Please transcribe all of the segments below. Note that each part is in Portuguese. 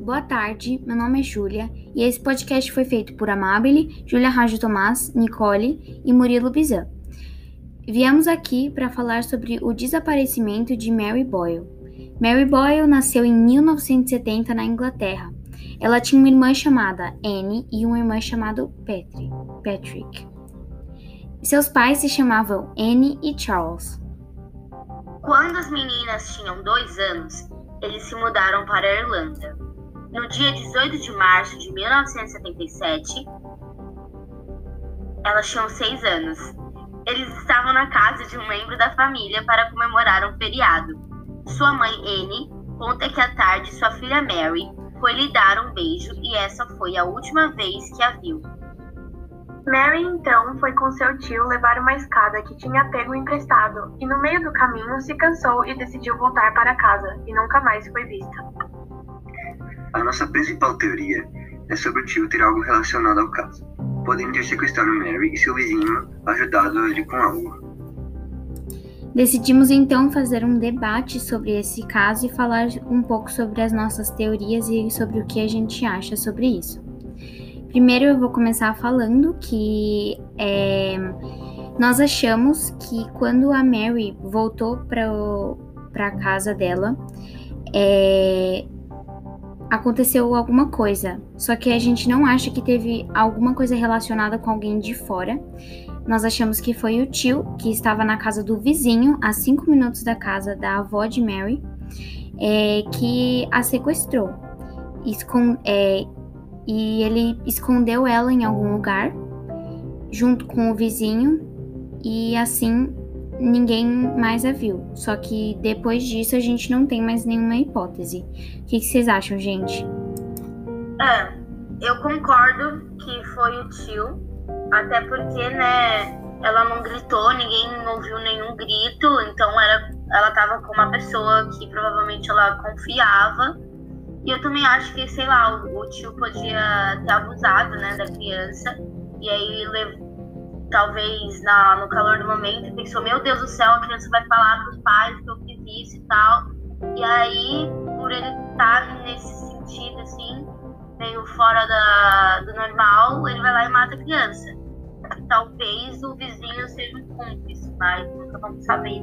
boa tarde. Meu nome é Júlia e esse podcast foi feito por Amabile, Júlia Rajo Tomás, Nicole e Murilo Bizan. Viemos aqui para falar sobre o desaparecimento de Mary Boyle. Mary Boyle nasceu em 1970 na Inglaterra. Ela tinha uma irmã chamada Anne e uma irmã chamada Patrick. Seus pais se chamavam Anne e Charles. Quando as meninas tinham dois anos, eles se mudaram para a Irlanda. No dia 18 de março de 1977, elas tinham seis anos. Eles estavam na casa de um membro da família para comemorar um feriado. Sua mãe, Anne, conta que à tarde sua filha Mary foi lhe dar um beijo e essa foi a última vez que a viu. Mary então foi com seu tio levar uma escada que tinha pego emprestado e no meio do caminho se cansou e decidiu voltar para casa e nunca mais foi vista. A nossa principal teoria é sobre o tio ter algo relacionado ao caso, podendo ter sequestrado Mary e seu vizinho ajudado ele com algo. Decidimos então fazer um debate sobre esse caso e falar um pouco sobre as nossas teorias e sobre o que a gente acha sobre isso. Primeiro eu vou começar falando que é, nós achamos que quando a Mary voltou para a casa dela, é, aconteceu alguma coisa. Só que a gente não acha que teve alguma coisa relacionada com alguém de fora. Nós achamos que foi o tio que estava na casa do vizinho, a cinco minutos da casa da avó de Mary, é, que a sequestrou. É, e ele escondeu ela em algum lugar, junto com o vizinho, e assim ninguém mais a viu. Só que depois disso a gente não tem mais nenhuma hipótese. O que, vocês acham, gente? É, eu concordo que foi o tio, até porque, né, ela não gritou, ninguém ouviu nenhum grito, então era, ela tava com uma pessoa que provavelmente ela confiava e eu também acho que, sei lá, o, o tio podia ter abusado, né, da criança. E aí, talvez na, no calor do momento, pensou: Meu Deus do céu, a criança vai falar pros pais que eu fiz isso e tal. E aí, por ele estar tá nesse sentido, assim, meio fora da, do normal, ele vai lá e mata a criança. Talvez o vizinho seja um cúmplice, mas nunca vamos saber.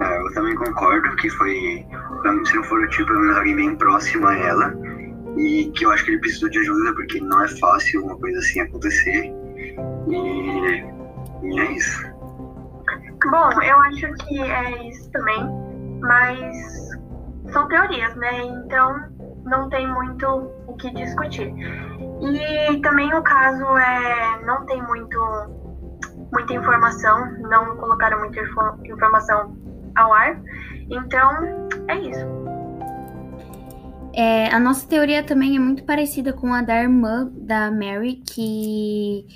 É, eu também concordo que foi, se não for o tio, pelo menos alguém bem próximo a ela. E que eu acho que ele precisou de ajuda, porque não é fácil uma coisa assim acontecer. E, é isso. Bom, eu acho que é isso também, mas são teorias, né? Então não tem muito o que discutir. E também o caso é não tem muito muita informação, não colocaram muita informação ao ar. Então, é isso. É, a nossa teoria também é muito parecida com a da irmã da Mary, que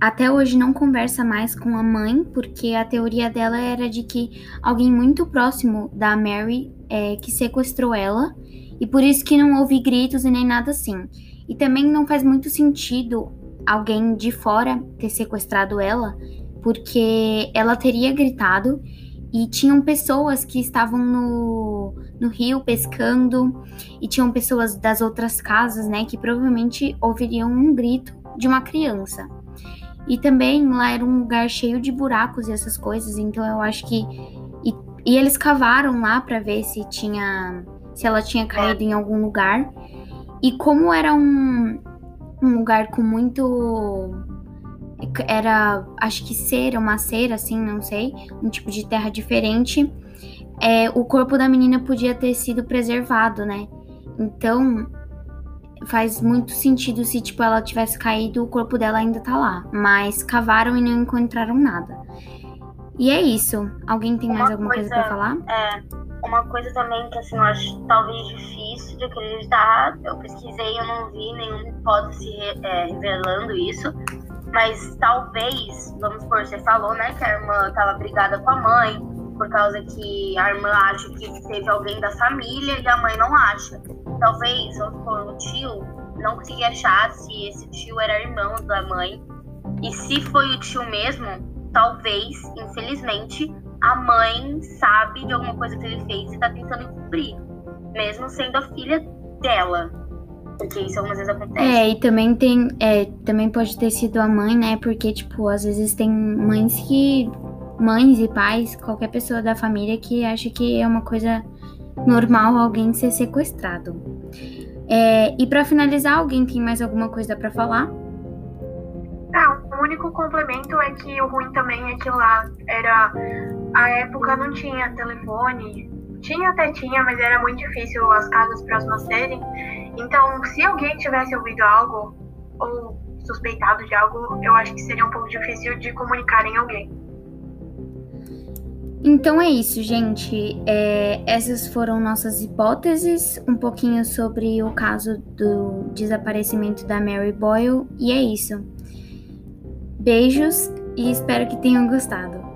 até hoje não conversa mais com a mãe, porque a teoria dela era de que alguém muito próximo da Mary é, que sequestrou ela, e por isso que não houve gritos e nem nada assim. E também não faz muito sentido alguém de fora ter sequestrado ela, porque ela teria gritado e tinham pessoas que estavam no, no rio pescando e tinham pessoas das outras casas, né, que provavelmente ouviriam um grito de uma criança. E também lá era um lugar cheio de buracos e essas coisas, então eu acho que e, e eles cavaram lá para ver se tinha se ela tinha caído em algum lugar. E como era um, um lugar com muito era, acho que cera, uma cera, assim, não sei, um tipo de terra diferente, é, o corpo da menina podia ter sido preservado, né? Então, faz muito sentido se, tipo, ela tivesse caído, o corpo dela ainda tá lá. Mas cavaram e não encontraram nada. E é isso. Alguém tem uma mais alguma coisa, coisa para falar? É, uma coisa também que, assim, eu acho talvez difícil de acreditar. Eu pesquisei, eu não vi nenhuma hipótese é, revelando isso mas talvez, vamos supor, você falou, né, que a irmã estava brigada com a mãe, por causa que a irmã acha que teve alguém da família e a mãe não acha. Talvez, vamos supor, o tio não conseguia achar se esse tio era irmão da mãe. E se foi o tio mesmo, talvez, infelizmente, a mãe sabe de alguma coisa que ele fez e está tentando encobrir. Mesmo sendo a filha dela. Porque isso algumas vezes acontece. É, e também tem. É, também pode ter sido a mãe, né? Porque, tipo, às vezes tem mães que. Mães e pais, qualquer pessoa da família que acha que é uma coisa normal alguém ser sequestrado. É, e para finalizar, alguém tem mais alguma coisa para falar? Ah, o único complemento é que o ruim também é que lá era. A época não tinha telefone. Tinha até tinha, mas era muito difícil as casas próximas serem. Então, se alguém tivesse ouvido algo ou suspeitado de algo, eu acho que seria um pouco difícil de comunicar em alguém. Então é isso, gente. É, essas foram nossas hipóteses, um pouquinho sobre o caso do desaparecimento da Mary Boyle, e é isso. Beijos e espero que tenham gostado.